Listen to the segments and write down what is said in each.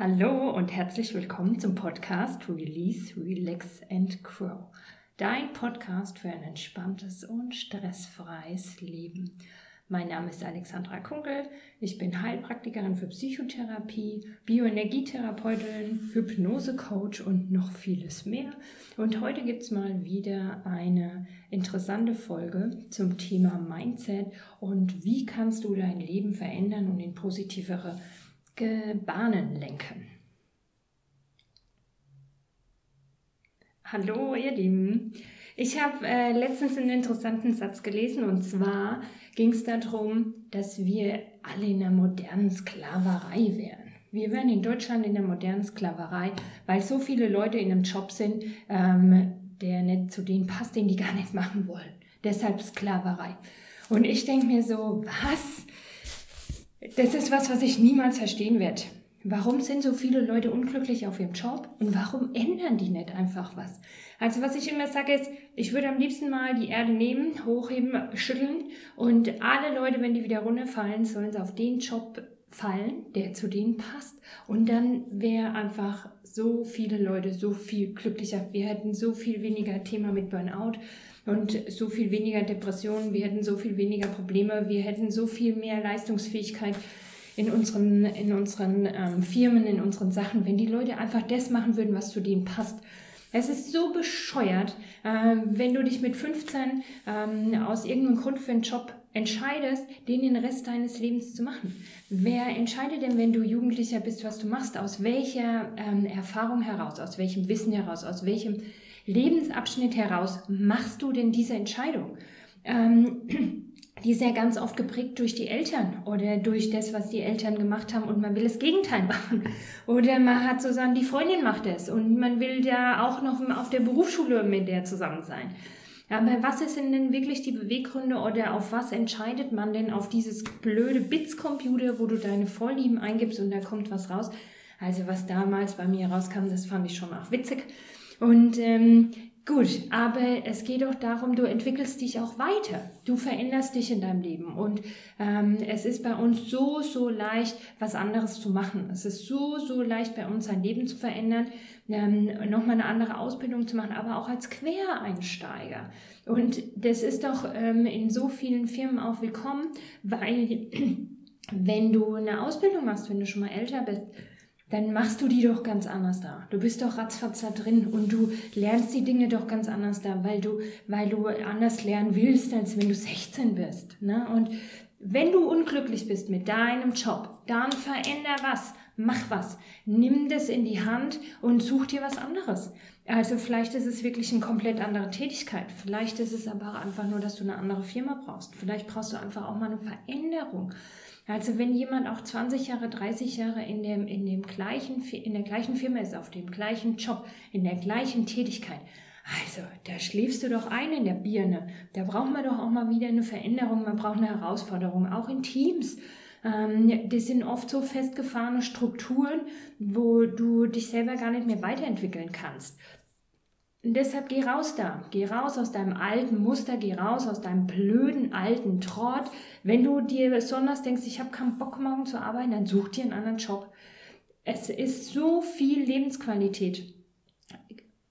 Hallo und herzlich willkommen zum Podcast Release, Relax and Grow. Dein Podcast für ein entspanntes und stressfreies Leben. Mein Name ist Alexandra Kunkel. Ich bin Heilpraktikerin für Psychotherapie, Bioenergietherapeutin, Hypnosecoach und noch vieles mehr. Und heute gibt es mal wieder eine interessante Folge zum Thema Mindset und wie kannst du dein Leben verändern und in positivere Bahnen lenken. Hallo, ihr Lieben. Ich habe äh, letztens einen interessanten Satz gelesen und zwar ging es darum, dass wir alle in der modernen Sklaverei wären. Wir wären in Deutschland in der modernen Sklaverei, weil so viele Leute in einem Job sind, ähm, der nicht zu denen passt, den die gar nicht machen wollen. Deshalb Sklaverei. Und ich denke mir so, was? Das ist was, was ich niemals verstehen werde. Warum sind so viele Leute unglücklich auf ihrem Job und warum ändern die nicht einfach was? Also was ich immer sage ist, ich würde am liebsten mal die Erde nehmen, hochheben, schütteln und alle Leute, wenn die wieder runterfallen, sollen sie auf den Job fallen, der zu denen passt. Und dann wäre einfach so viele Leute so viel glücklicher. Wir hätten so viel weniger Thema mit Burnout und so viel weniger Depressionen. Wir hätten so viel weniger Probleme. Wir hätten so viel mehr Leistungsfähigkeit in unseren, in unseren ähm, Firmen, in unseren Sachen, wenn die Leute einfach das machen würden, was zu denen passt. Es ist so bescheuert, äh, wenn du dich mit 15 ähm, aus irgendeinem Grund für einen Job entscheidest, den den Rest deines Lebens zu machen. Wer entscheidet denn, wenn du Jugendlicher bist, was du machst? Aus welcher ähm, Erfahrung heraus, aus welchem Wissen heraus, aus welchem Lebensabschnitt heraus machst du denn diese Entscheidung? Ähm, die ist ja ganz oft geprägt durch die Eltern oder durch das, was die Eltern gemacht haben und man will das Gegenteil machen. Oder man hat sozusagen, die Freundin macht es und man will ja auch noch auf der Berufsschule mit der zusammen sein. Aber was ist denn wirklich die Beweggründe oder auf was entscheidet man denn auf dieses blöde Bits-Computer, wo du deine Vorlieben eingibst und da kommt was raus? Also was damals bei mir rauskam, das fand ich schon auch witzig. Und ähm, Gut, aber es geht auch darum, du entwickelst dich auch weiter. Du veränderst dich in deinem Leben. Und ähm, es ist bei uns so, so leicht, was anderes zu machen. Es ist so, so leicht bei uns ein Leben zu verändern, ähm, nochmal eine andere Ausbildung zu machen, aber auch als Quereinsteiger. Und das ist doch ähm, in so vielen Firmen auch willkommen, weil wenn du eine Ausbildung machst, wenn du schon mal älter bist, dann machst du die doch ganz anders da. Du bist doch ratzfatz da drin und du lernst die Dinge doch ganz anders da, weil du, weil du anders lernen willst, als wenn du 16 bist. Ne? Und wenn du unglücklich bist mit deinem Job, dann veränder was, mach was, nimm das in die Hand und such dir was anderes. Also vielleicht ist es wirklich eine komplett andere Tätigkeit. Vielleicht ist es aber einfach nur, dass du eine andere Firma brauchst. Vielleicht brauchst du einfach auch mal eine Veränderung. Also wenn jemand auch 20 Jahre, 30 Jahre in, dem, in, dem gleichen, in der gleichen Firma ist, auf dem gleichen Job, in der gleichen Tätigkeit, also da schläfst du doch ein in der Birne. Da braucht man doch auch mal wieder eine Veränderung, man braucht eine Herausforderung, auch in Teams. Ähm, das sind oft so festgefahrene Strukturen, wo du dich selber gar nicht mehr weiterentwickeln kannst. Und deshalb geh raus da. Geh raus aus deinem alten Muster, geh raus aus deinem blöden alten Trott. Wenn du dir besonders denkst, ich habe keinen Bock morgen zu arbeiten, dann such dir einen anderen Job. Es ist so viel Lebensqualität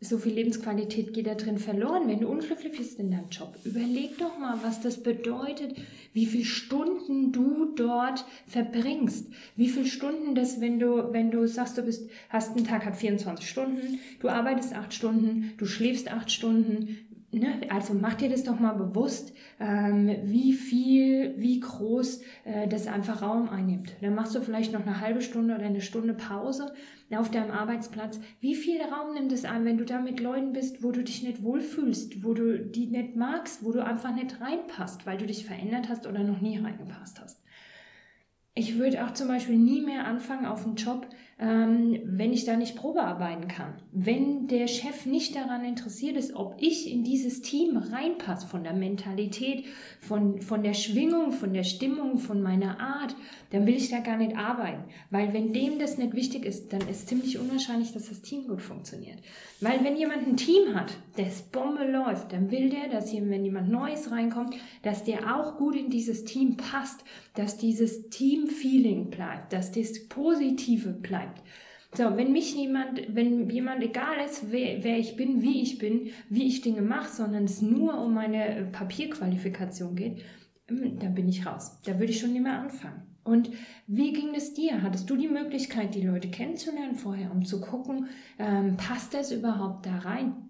so viel Lebensqualität geht da drin verloren, wenn du unglücklich bist in deinem Job. Überleg doch mal, was das bedeutet, wie viele Stunden du dort verbringst. Wie viele Stunden das, wenn du, wenn du sagst, du bist, hast einen Tag hat 24 Stunden, du arbeitest acht Stunden, du schläfst acht Stunden, Ne, also mach dir das doch mal bewusst, ähm, wie viel, wie groß äh, das einfach Raum einnimmt. Dann machst du vielleicht noch eine halbe Stunde oder eine Stunde Pause auf deinem Arbeitsplatz. Wie viel Raum nimmt es ein, wenn du da mit Leuten bist, wo du dich nicht wohlfühlst, wo du die nicht magst, wo du einfach nicht reinpasst, weil du dich verändert hast oder noch nie reingepasst hast. Ich würde auch zum Beispiel nie mehr anfangen auf einen Job, ähm, wenn ich da nicht Probe arbeiten kann. Wenn der Chef nicht daran interessiert ist, ob ich in dieses Team reinpasse, von der Mentalität, von, von der Schwingung, von der Stimmung, von meiner Art, dann will ich da gar nicht arbeiten. Weil wenn dem das nicht wichtig ist, dann ist ziemlich unwahrscheinlich, dass das Team gut funktioniert. Weil wenn jemand ein Team hat, das Bombe läuft, dann will der, dass hier, wenn jemand Neues reinkommt, dass der auch gut in dieses Team passt, dass dieses Team Team-Feeling bleibt, dass das Positive bleibt. So, wenn mich niemand, wenn jemand egal ist, wer, wer ich bin, wie ich bin, wie ich Dinge mache, sondern es nur um meine Papierqualifikation geht, hm, dann bin ich raus. Da würde ich schon nicht mehr anfangen. Und wie ging es dir? Hattest du die Möglichkeit, die Leute kennenzulernen vorher, um zu gucken, ähm, passt das überhaupt da rein?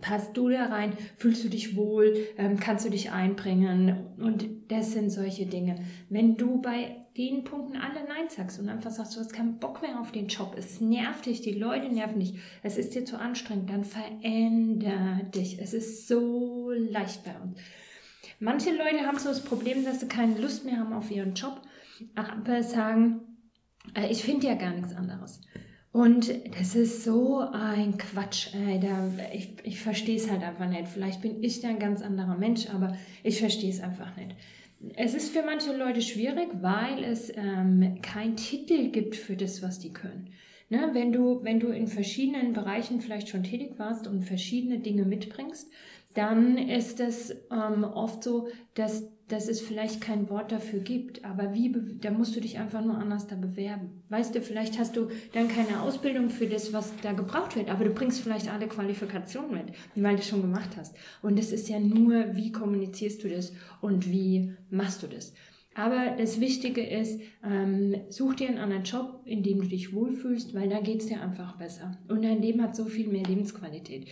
Passt du da rein? Fühlst du dich wohl? Ähm, kannst du dich einbringen? Und das sind solche Dinge. Wenn du bei den Punkten alle Nein sagst und einfach sagst, du hast keinen Bock mehr auf den Job, es nervt dich, die Leute nerven dich, es ist dir zu anstrengend, dann veränder dich. Es ist so leicht bei uns. Manche Leute haben so das Problem, dass sie keine Lust mehr haben auf ihren Job, aber sagen, äh, ich finde ja gar nichts anderes. Und das ist so ein Quatsch. Alter. Ich, ich verstehe es halt einfach nicht. Vielleicht bin ich da ein ganz anderer Mensch, aber ich verstehe es einfach nicht. Es ist für manche Leute schwierig, weil es ähm, keinen Titel gibt für das, was die können. Ne, wenn, du, wenn du in verschiedenen Bereichen vielleicht schon tätig warst und verschiedene Dinge mitbringst, dann ist es ähm, oft so, dass, dass es vielleicht kein Wort dafür gibt. Aber wie, da musst du dich einfach nur anders da bewerben. Weißt du, vielleicht hast du dann keine Ausbildung für das, was da gebraucht wird, aber du bringst vielleicht alle Qualifikationen mit, weil du schon gemacht hast. Und es ist ja nur, wie kommunizierst du das und wie machst du das. Aber das Wichtige ist, ähm, such dir einen anderen Job, in dem du dich wohlfühlst, weil da geht es dir einfach besser. Und dein Leben hat so viel mehr Lebensqualität.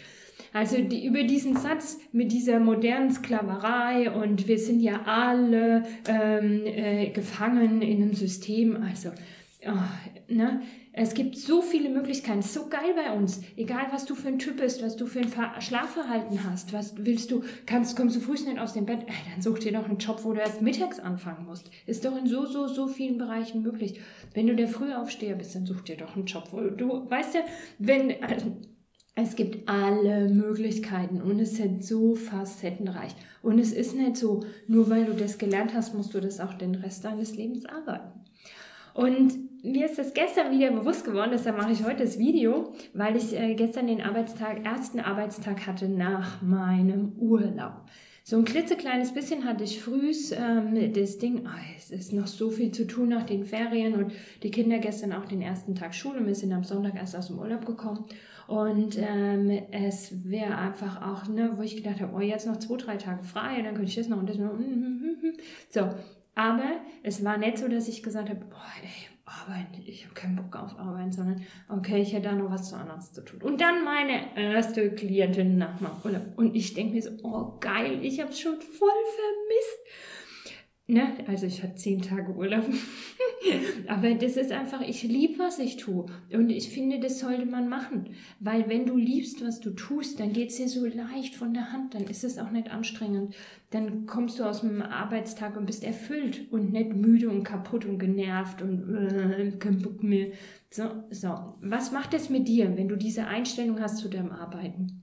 Also die, über diesen Satz mit dieser modernen Sklaverei und wir sind ja alle ähm, äh, gefangen in einem System, also oh, ne? Es gibt so viele Möglichkeiten, so geil bei uns. Egal, was du für ein Typ bist, was du für ein Schlafverhalten hast, was willst du, kannst, kommst du früh nicht aus dem Bett, äh, dann such dir doch einen Job, wo du erst mittags anfangen musst. Ist doch in so, so, so vielen Bereichen möglich. Wenn du der Frühaufsteher bist, dann such dir doch einen Job, wo du, weißt ja, wenn, also, es gibt alle Möglichkeiten und es sind so facettenreich. Und es ist nicht so, nur weil du das gelernt hast, musst du das auch den Rest deines Lebens arbeiten. Und mir ist das gestern wieder bewusst geworden, deshalb mache ich heute das Video, weil ich äh, gestern den Arbeitstag, ersten Arbeitstag hatte nach meinem Urlaub. So ein klitzekleines bisschen hatte ich frühs ähm, das Ding, oh, es ist noch so viel zu tun nach den Ferien und die Kinder gestern auch den ersten Tag Schule. Wir sind am Sonntag erst aus dem Urlaub gekommen und ähm, es wäre einfach auch, ne, wo ich gedacht habe, oh, jetzt noch zwei, drei Tage frei, dann könnte ich das noch und das noch. So, aber es war nicht so, dass ich gesagt habe, boah, ey, arbeiten, ich habe keinen Bock auf Arbeiten, sondern okay, ich hätte da noch was zu anderes zu tun. Und dann meine erste Klientin nach meinem Urlaub. Und ich denke mir so, oh geil, ich habe es schon voll vermisst. Ne? Also ich hatte zehn Tage Urlaub. Aber das ist einfach, ich liebe, was ich tue. Und ich finde, das sollte man machen. Weil wenn du liebst, was du tust, dann geht es dir so leicht von der Hand. Dann ist es auch nicht anstrengend. Dann kommst du aus dem Arbeitstag und bist erfüllt und nicht müde und kaputt und genervt und äh, kein Bock mehr. So, so. Was macht es mit dir, wenn du diese Einstellung hast zu deinem Arbeiten?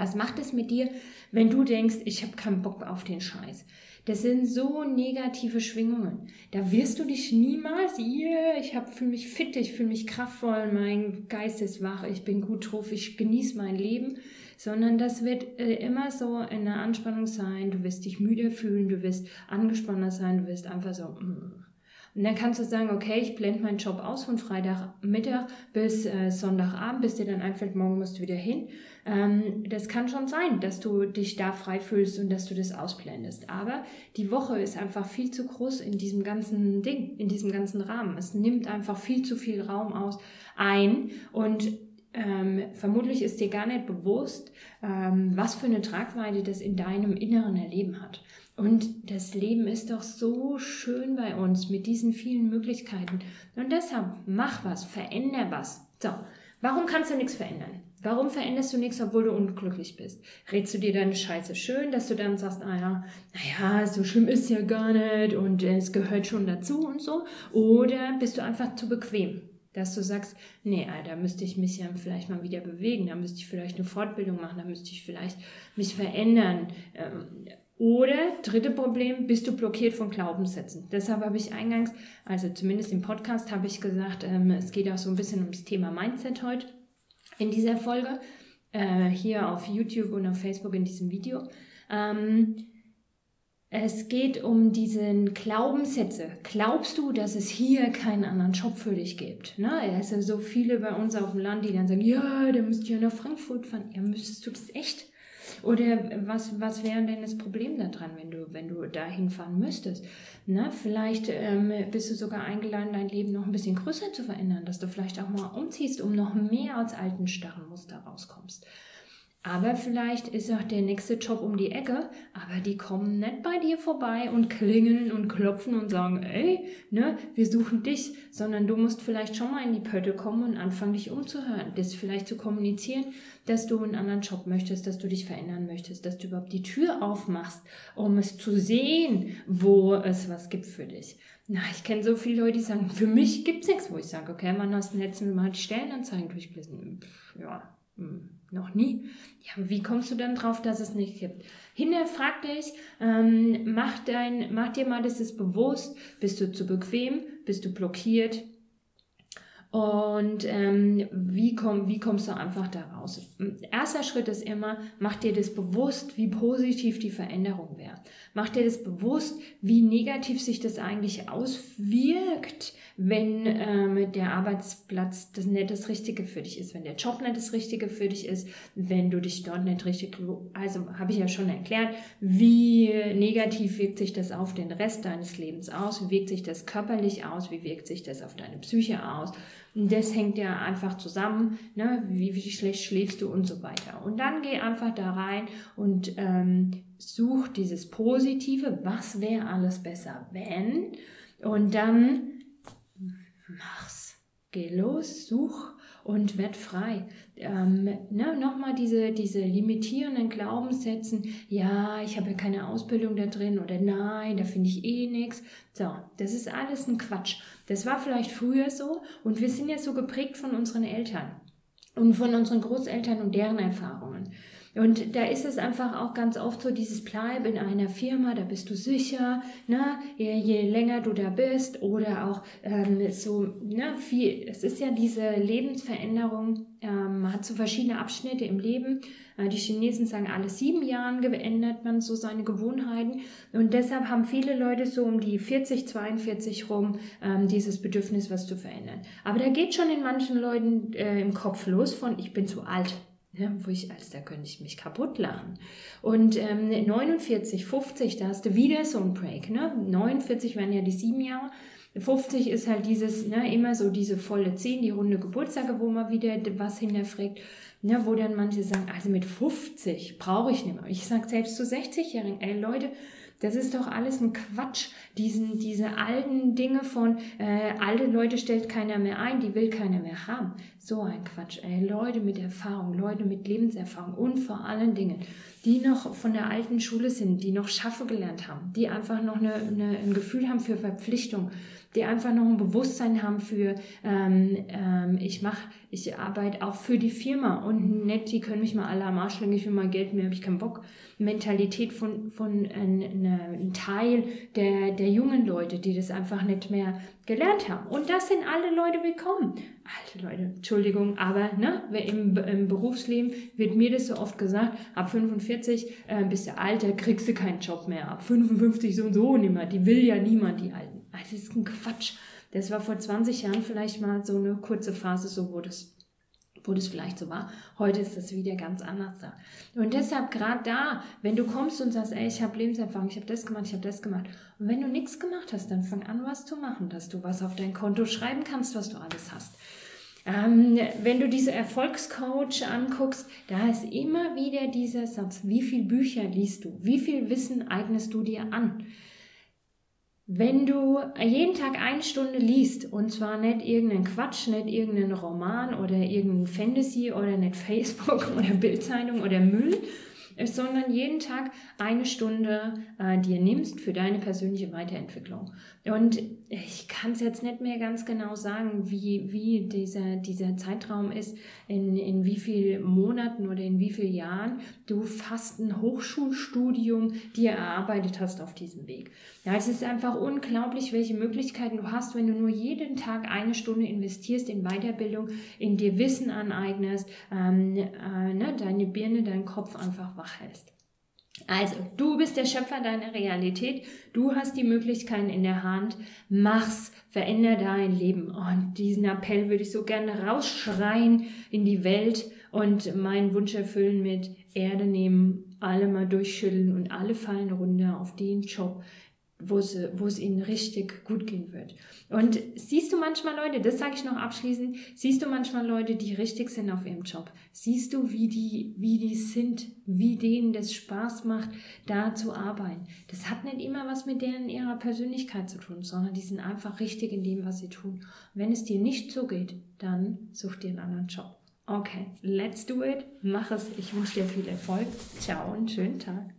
Was macht es mit dir, wenn du denkst, ich habe keinen Bock auf den Scheiß? Das sind so negative Schwingungen. Da wirst du dich niemals, yeah, ich fühle mich fit, ich fühle mich kraftvoll, mein Geist ist wach, ich bin gut drauf, ich genieße mein Leben, sondern das wird äh, immer so in der Anspannung sein. Du wirst dich müde fühlen, du wirst angespannter sein, du wirst einfach so. Mm. Und dann kannst du sagen, okay, ich blende meinen Job aus von Freitagmittag bis äh, Sonntagabend, bis dir dann einfällt, morgen musst du wieder hin. Ähm, das kann schon sein, dass du dich da frei fühlst und dass du das ausblendest. Aber die Woche ist einfach viel zu groß in diesem ganzen Ding, in diesem ganzen Rahmen. Es nimmt einfach viel zu viel Raum aus ein und ähm, vermutlich ist dir gar nicht bewusst, ähm, was für eine Tragweite das in deinem inneren Erleben hat. Und das Leben ist doch so schön bei uns mit diesen vielen Möglichkeiten. Und deshalb mach was, veränder was. So, warum kannst du nichts verändern? Warum veränderst du nichts, obwohl du unglücklich bist? Redst du dir deine Scheiße schön, dass du dann sagst, ah ja, naja, so schlimm ist ja gar nicht und es gehört schon dazu und so? Oder bist du einfach zu bequem? Dass du sagst, nee, da müsste ich mich ja vielleicht mal wieder bewegen, da müsste ich vielleicht eine Fortbildung machen, da müsste ich vielleicht mich verändern. Ähm, oder dritte Problem, bist du blockiert von Glaubenssätzen. Deshalb habe ich eingangs, also zumindest im Podcast, habe ich gesagt, ähm, es geht auch so ein bisschen ums Thema Mindset heute in dieser Folge, äh, hier auf YouTube und auf Facebook in diesem Video. Ähm, Es geht um diesen Glaubenssätze. Glaubst du, dass es hier keinen anderen Job für dich gibt? Ne? Es sind so viele bei uns auf dem Land, die dann sagen, ja, da müsst ihr nach Frankfurt fahren. Ja, müsstest du das echt? Oder was, was wäre denn das Problem daran, wenn du, wenn du da hinfahren müsstest? Na, vielleicht ähm, bist du sogar eingeladen, dein Leben noch ein bisschen größer zu verändern, dass du vielleicht auch mal umziehst, um noch mehr als alten starren Muster rauskommst. Aber vielleicht ist auch der nächste Job um die Ecke, aber die kommen nicht bei dir vorbei und klingeln und klopfen und sagen, ey, ne, wir suchen dich, sondern du musst vielleicht schon mal in die Pötte kommen und anfangen, dich umzuhören, das vielleicht zu kommunizieren, dass du einen anderen Job möchtest, dass du dich verändern möchtest, dass du überhaupt die Tür aufmachst, um es zu sehen, wo es was gibt für dich. Na, ich kenne so viele Leute, die sagen, für mich gibt's nichts, wo ich sage, okay, man hast letzten Mal die Stellenanzeigen durchgelesen. Ja, hm, noch nie. Ja, wie kommst du dann drauf, dass es nicht gibt? Hinterfrag dich, ähm, mach, dein, mach dir mal das ist bewusst, bist du zu bequem, bist du blockiert, und ähm, wie, komm, wie kommst du einfach da raus? Erster Schritt ist immer, mach dir das bewusst, wie positiv die Veränderung wäre. Mach dir das bewusst, wie negativ sich das eigentlich auswirkt, wenn ähm, der Arbeitsplatz das nicht das Richtige für dich ist, wenn der Job nicht das Richtige für dich ist, wenn du dich dort nicht richtig, also habe ich ja schon erklärt, wie negativ wirkt sich das auf den Rest deines Lebens aus, wie wirkt sich das körperlich aus, wie wirkt sich das auf deine Psyche aus das hängt ja einfach zusammen, ne? wie, wie schlecht schläfst du und so weiter. Und dann geh einfach da rein und ähm, such dieses Positive, was wäre alles besser, wenn? Und dann mach's. Geh los, such und werd frei. Ähm, ne, Nochmal diese, diese limitierenden Glaubenssätzen, ja, ich habe ja keine Ausbildung da drin oder nein, da finde ich eh nichts. So, das ist alles ein Quatsch. Das war vielleicht früher so und wir sind ja so geprägt von unseren Eltern und von unseren Großeltern und deren Erfahrungen. Und da ist es einfach auch ganz oft so, dieses Bleib in einer Firma, da bist du sicher, ne? je, je länger du da bist oder auch ähm, so ne, viel, es ist ja diese Lebensveränderung, ähm, hat so verschiedene Abschnitte im Leben. Äh, die Chinesen sagen, alle sieben Jahren geändert man so seine Gewohnheiten und deshalb haben viele Leute so um die 40, 42 rum ähm, dieses Bedürfnis, was zu verändern. Aber da geht schon in manchen Leuten äh, im Kopf los von, ich bin zu alt. Ja, wo ich, als da könnte ich mich kaputt lachen. Und ähm, 49, 50, da hast du wieder so ein Break. Ne? 49 wären ja die sieben Jahre. 50 ist halt dieses, ne, immer so diese volle 10, die runde Geburtstage, wo man wieder was hinterfragt. Ne, wo dann manche sagen, also mit 50 brauche ich nicht mehr. Ich sage selbst zu 60-Jährigen, ey Leute, das ist doch alles ein Quatsch. Diesen, diese alten Dinge von, äh, alte Leute stellt keiner mehr ein, die will keiner mehr haben. So ein Quatsch. Ey, Leute mit Erfahrung, Leute mit Lebenserfahrung und vor allen Dingen, die noch von der alten Schule sind, die noch Schaffe gelernt haben, die einfach noch eine, eine, ein Gefühl haben für Verpflichtung, die einfach noch ein Bewusstsein haben für, ähm, ähm, ich mache, ich arbeite auch für die Firma und nicht, die können mich mal alle am Arsch legen, ich will mal Geld mehr, habe ich keinen Bock. Mentalität von, von äh, einem Teil der, der jungen Leute, die das einfach nicht mehr gelernt haben. Und das sind alle Leute willkommen. Alte Leute, Entschuldigung, aber ne, im, im Berufsleben wird mir das so oft gesagt, ab 45 äh, bist du alt, da kriegst du keinen Job mehr. Ab 55 so und so nimmer. Die will ja niemand, die Alten. Also das ist ein Quatsch. Das war vor 20 Jahren vielleicht mal so eine kurze Phase, so wo das wo das vielleicht so war. Heute ist das wieder ganz anders da. Und deshalb gerade da, wenn du kommst und sagst, ey, ich habe Lebenserfahrung, ich habe das gemacht, ich habe das gemacht. Und wenn du nichts gemacht hast, dann fang an, was zu machen, dass du was auf dein Konto schreiben kannst, was du alles hast. Ähm, wenn du diese Erfolgscoach anguckst, da ist immer wieder dieser Satz, wie viel Bücher liest du? Wie viel Wissen eignest du dir an? Wenn du jeden Tag eine Stunde liest, und zwar nicht irgendeinen Quatsch, nicht irgendeinen Roman oder irgendein Fantasy oder nicht Facebook oder Bildzeitung oder Müll, sondern jeden Tag eine Stunde äh, dir nimmst für deine persönliche Weiterentwicklung. Und ich kann es jetzt nicht mehr ganz genau sagen, wie, wie dieser, dieser Zeitraum ist, in, in wie vielen Monaten oder in wie vielen Jahren du fast ein Hochschulstudium dir erarbeitet hast auf diesem Weg. Ja, es ist einfach unglaublich, welche Möglichkeiten du hast, wenn du nur jeden Tag eine Stunde investierst in Weiterbildung, in dir Wissen aneignest, ähm, äh, ne, deine Birne, deinen Kopf einfach wach hältst. Also, du bist der Schöpfer deiner Realität. Du hast die Möglichkeiten in der Hand. Mach's, veränder dein Leben. Und diesen Appell würde ich so gerne rausschreien in die Welt und meinen Wunsch erfüllen mit Erde nehmen, alle mal durchschütteln und alle fallen runter auf den Job, wo es, wo es ihnen richtig gut gehen wird. Und siehst du manchmal Leute, das sage ich noch abschließend, siehst du manchmal Leute, die richtig sind auf ihrem Job? Siehst du, wie die, wie die sind, wie denen das Spaß macht, da zu arbeiten? Das hat nicht immer was mit deren ihrer Persönlichkeit zu tun, sondern die sind einfach richtig in dem, was sie tun. Wenn es dir nicht so geht, dann such dir einen anderen Job. Okay, let's do it. Mach es. Ich wünsche dir viel Erfolg. Ciao und schönen Tag.